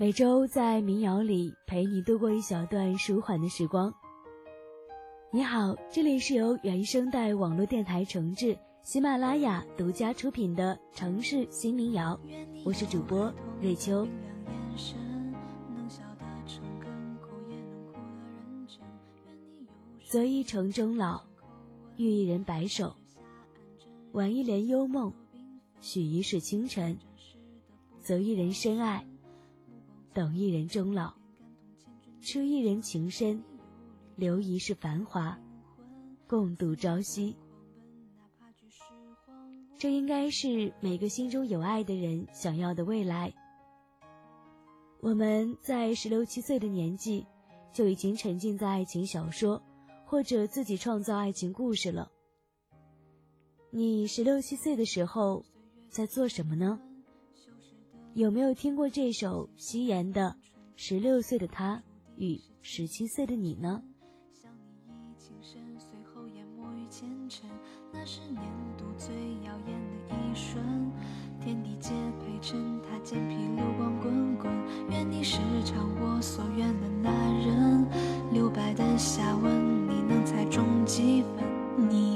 每周在民谣里陪你度过一小段舒缓的时光。你好，这里是由原声带网络电台重制、喜马拉雅独家出品的城市新民谣，我是主播瑞秋。择一城终老，遇一人白首，挽一帘幽梦，许一世清晨，择一人深爱，等一人终老，痴一人情深，留一世繁华，共度朝夕。这应该是每个心中有爱的人想要的未来。我们在十六七岁的年纪，就已经沉浸在爱情小说。或者自己创造爱情故事了。你十六七岁的时候在做什么呢？有没有听过这首夕颜的《十六岁的他与十七岁的你》呢？那是年度最耀眼的一瞬，天地皆陪衬他肩披流光滚滚。愿你是偿我所愿的那人，留白的下文。你能猜中几分？你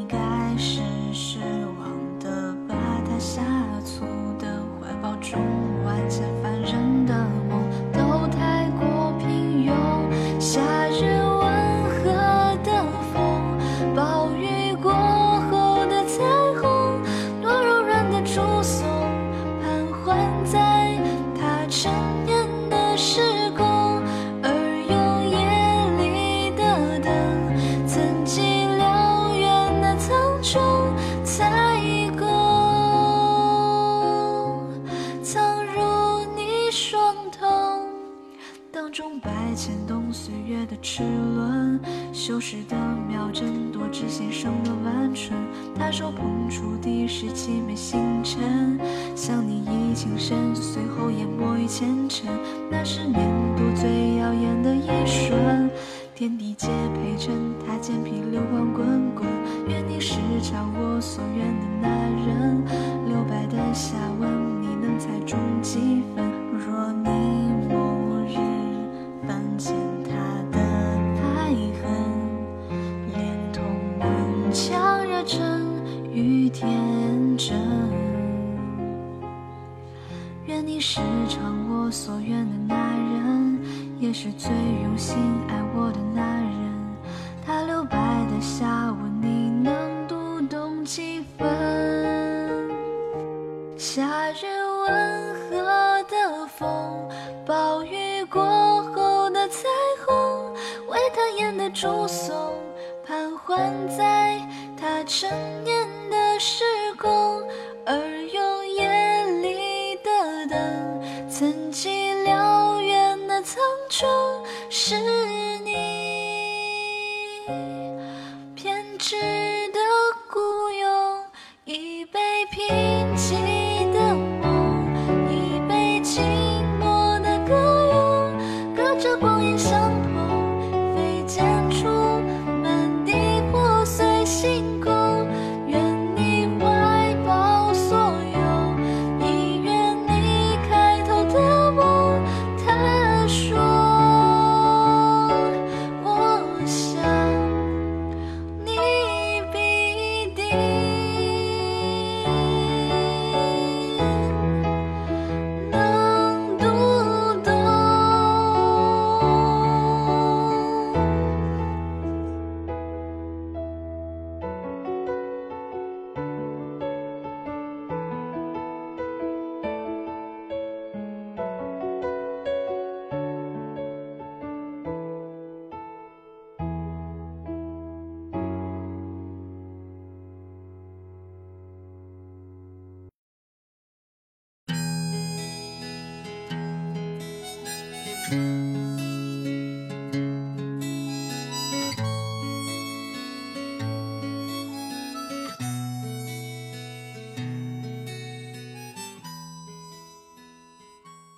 出的是凄美星辰，想你已情深，随后淹没于前尘。那是年度最耀眼的一瞬，天地皆陪衬，他肩披流光滚滚。愿你是偿我所愿的那人，留白的下文，你能猜中几分？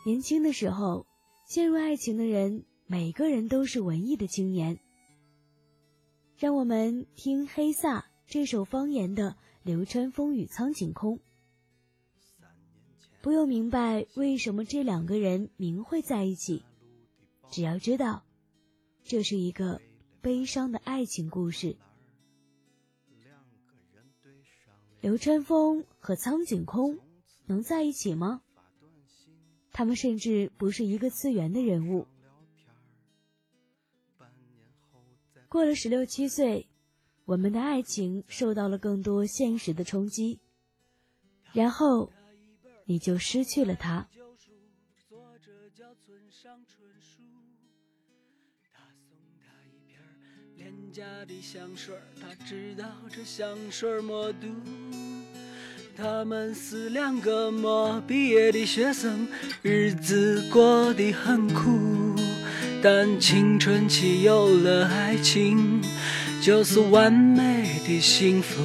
年轻的时候，陷入爱情的人，每个人都是文艺的青年。让我们听黑撒这首方言的《流川枫与苍井空》。不用明白为什么这两个人名会在一起，只要知道，这是一个悲伤的爱情故事。流川枫和苍井空能在一起吗？他们甚至不是一个次元的人物。过了十六七岁，我们的爱情受到了更多现实的冲击，然后你就失去了他。他他们是两个没毕业的学生，日子过得很苦，但青春期有了爱情，就是完美的幸福。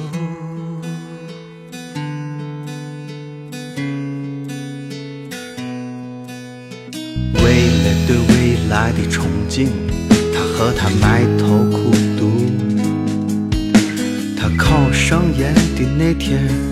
为了对未来的憧憬，他和她埋头苦读。他考上研的那天。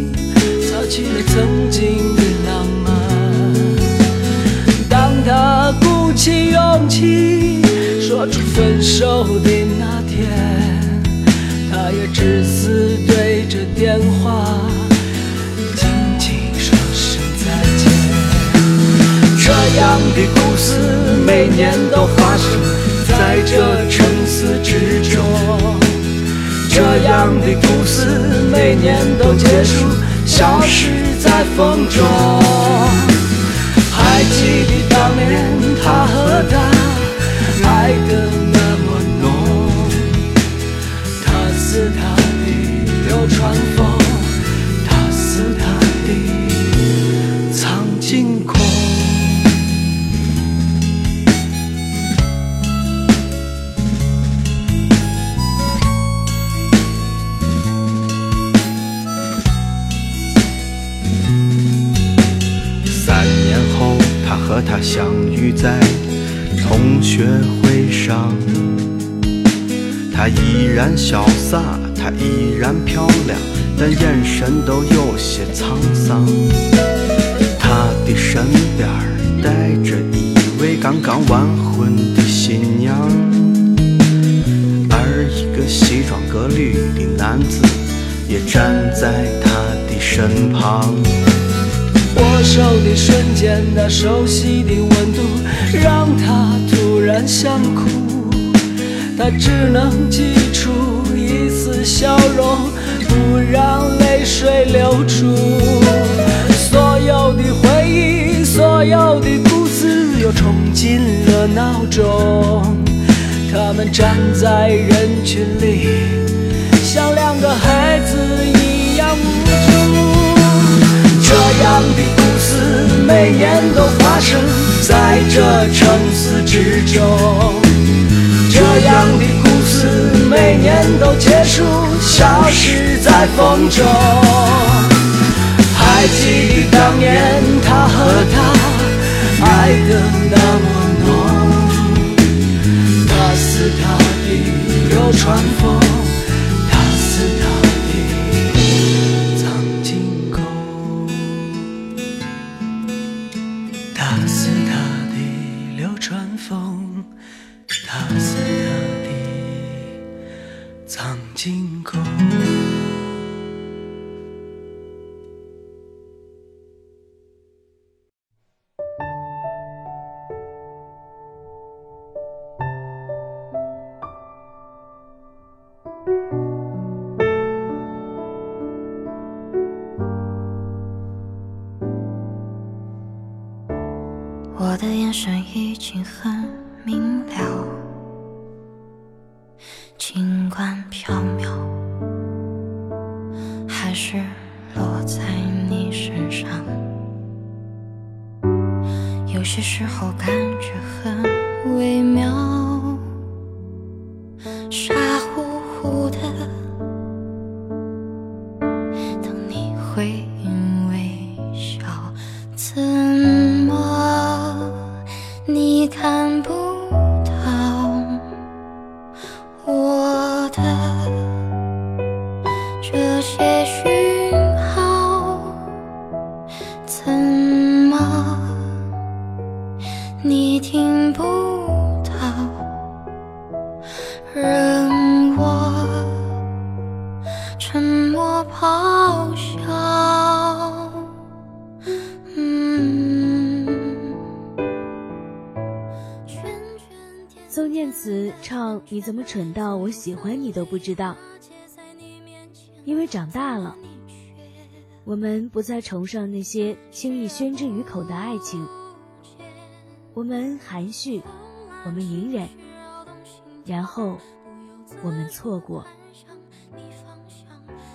说起了曾经的浪漫。当他鼓起勇气说出分手的那天，他也只是对着电话轻轻说声再见。这样的故事每年都发生在这城市之中，这样的故事每年都结束。消失在风中，她的身边带着一位刚刚完婚的新娘，而一个西装革履的男子也站在她的身旁。握手的瞬间，那熟悉的温度让他突然想哭，他只能挤出一丝笑容，不让泪水流出。所有的，故事，又冲进了脑中。他们站在人群里，像两个孩子一样无助。这样的故事。每年都发生在这城市之中，这样的故事每年都结束，消失在风中。还记得当年他和她爱的那么浓，他似他的流川枫。眼神已经很明了，尽管飘渺，还是落在你身上。有些时候感觉很微妙，傻乎乎的等你回蠢到我喜欢你都不知道》，因为长大了，我们不再崇尚那些轻易宣之于口的爱情，我们含蓄，我们隐忍，然后我们错过。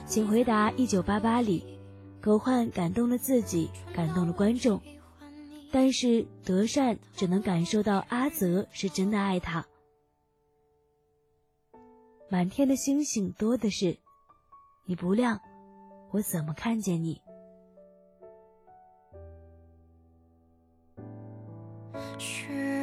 请回答：一九八八里，狗焕感动了自己，感动了观众，但是德善只能感受到阿泽是真的爱他。满天的星星多的是，你不亮，我怎么看见你？是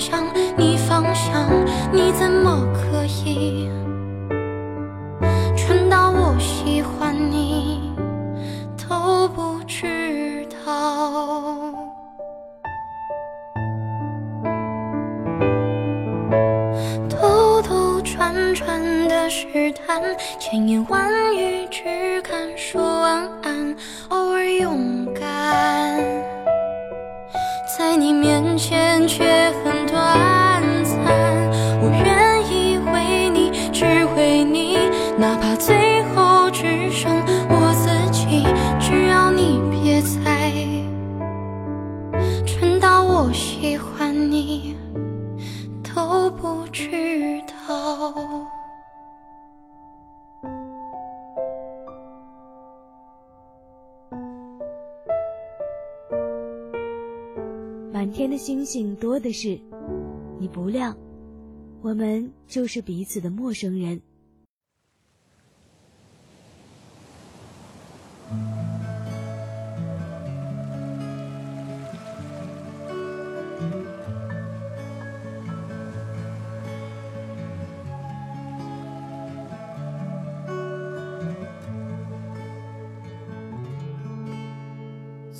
向你方向，你怎么可以蠢到我喜欢你？都不知道。兜兜转转的试探，千言万语只敢说星星多的是，你不亮，我们就是彼此的陌生人。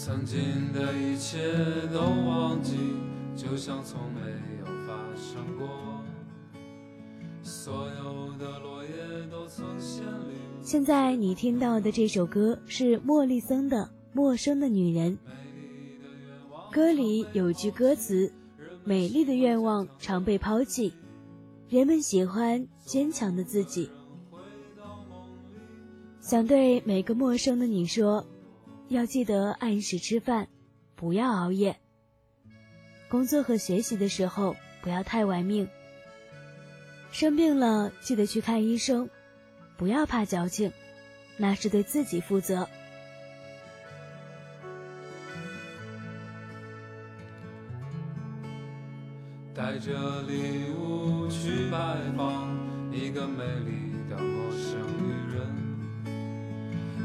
曾经的一切都忘记，就像从没有发生过。所有的落叶都曾鲜绿。现在你听到的这首歌是莫里森的《陌生的女人》，歌里有句歌词：“美丽的愿望常被抛弃，人们喜欢坚强的自己。”想对每个陌生的你说，要记得按时吃饭，不要熬夜。工作和学习的时候不要太玩命。生病了记得去看医生，不要怕矫情，那是对自己负责。带着礼物去拜访一个美丽的陌生人，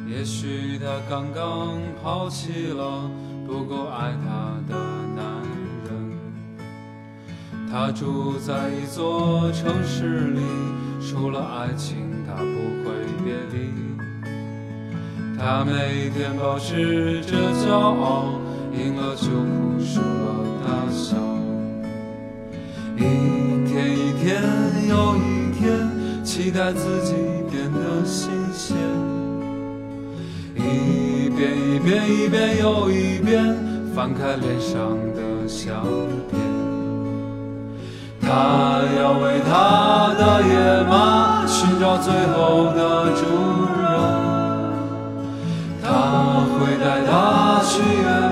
也许她刚刚抛弃了不够爱她的男人。她住在一座城市里，除了爱情她不会别离。他每天保持着骄傲，赢了就哭，输了大笑。一天一天又一天，期待自己一遍一遍又一遍，翻开脸上的相片。他要为他的野马寻找最后的主人，他会带他去远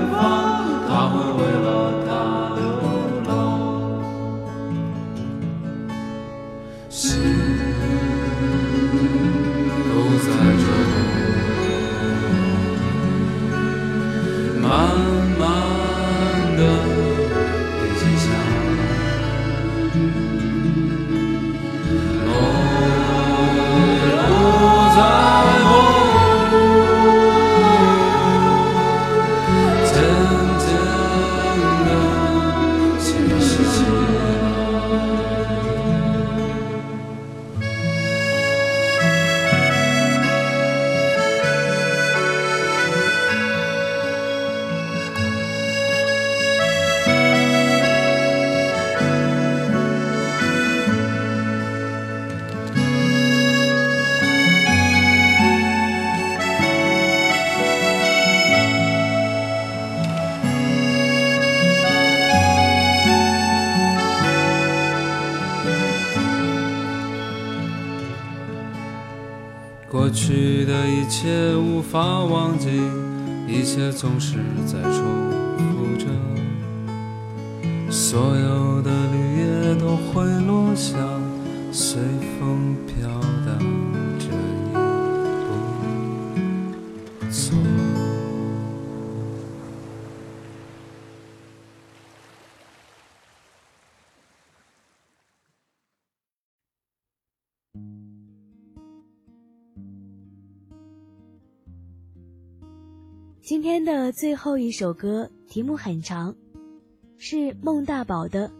过去的一切无法忘记，一切总是在重复着，所有的绿叶都会落下，随风飘。天的最后一首歌题目很长，是孟大宝的《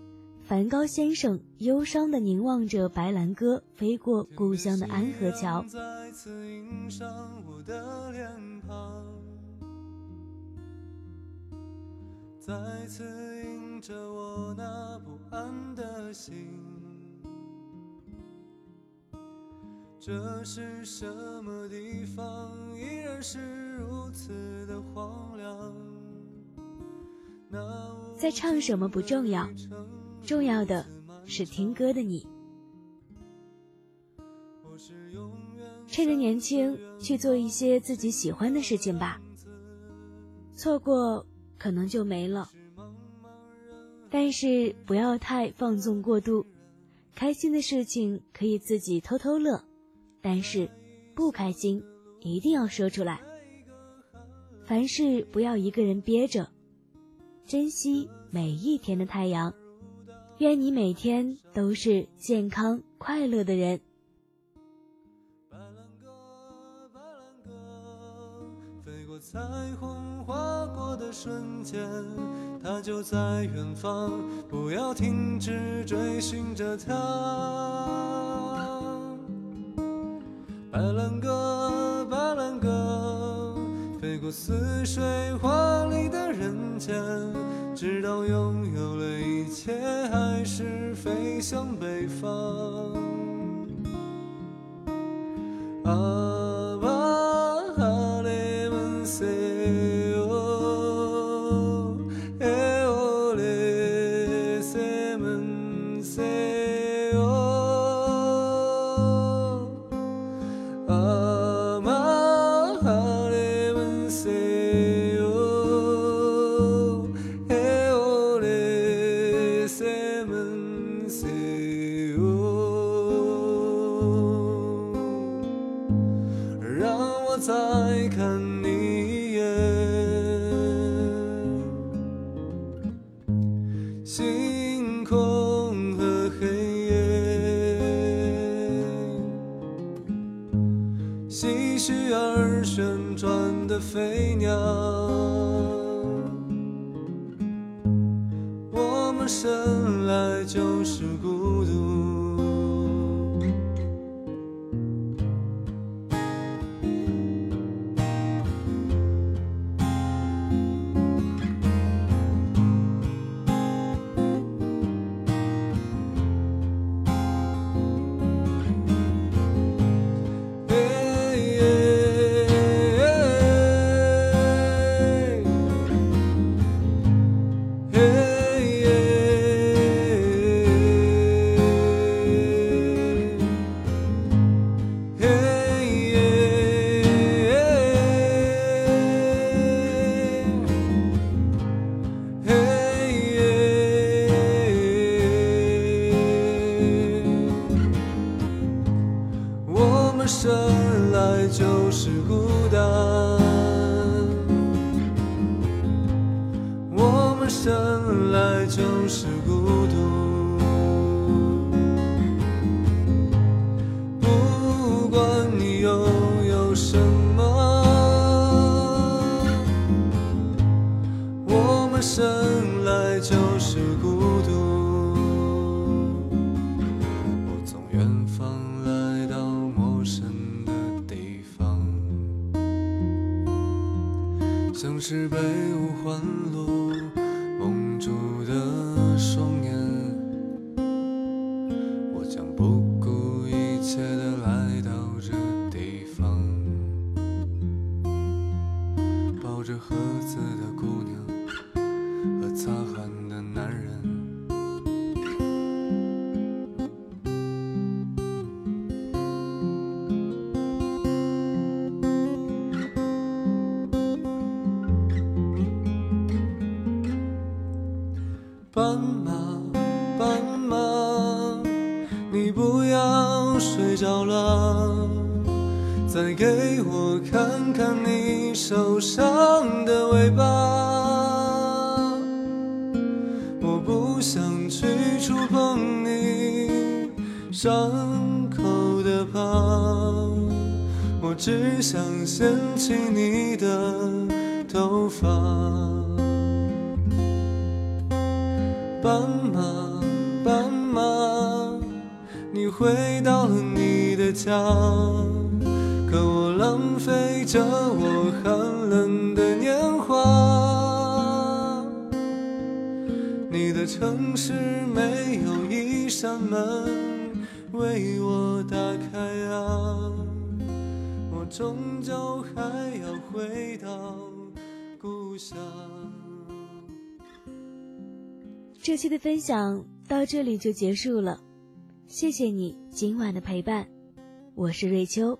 梵高先生忧伤的凝望着白兰鸽飞过故乡的安河桥》。再次映上我的脸庞，再次映着我那不安的心。这是什么地方？依然是如此的荒凉。在唱什么不重要，重要的是听歌的你。趁着年轻去做一些自己喜欢的事情吧，错过可能就没了。但是不要太放纵过度，开心的事情可以自己偷偷乐，但是不开心一定要说出来。凡事不要一个人憋着，珍惜每一天的太阳。愿你每天都是健康快乐的人。白兰鸽，白兰鸽，飞过彩虹划过的瞬间，它就在远方，不要停止追寻着它。白兰鸽，白兰鸽，飞过似水华丽的人间，直到拥有了一切，还是飞向北方。啊给我看看你受伤的尾巴。我不想去触碰你伤口的疤，我只想掀起你的头发。斑马，斑马，你回到了你的家，可我浪费着我寒冷的年华。你的城市没有一扇门为我打开啊，我终究还要回到故乡。这期的分享到这里就结束了，谢谢你今晚的陪伴，我是瑞秋。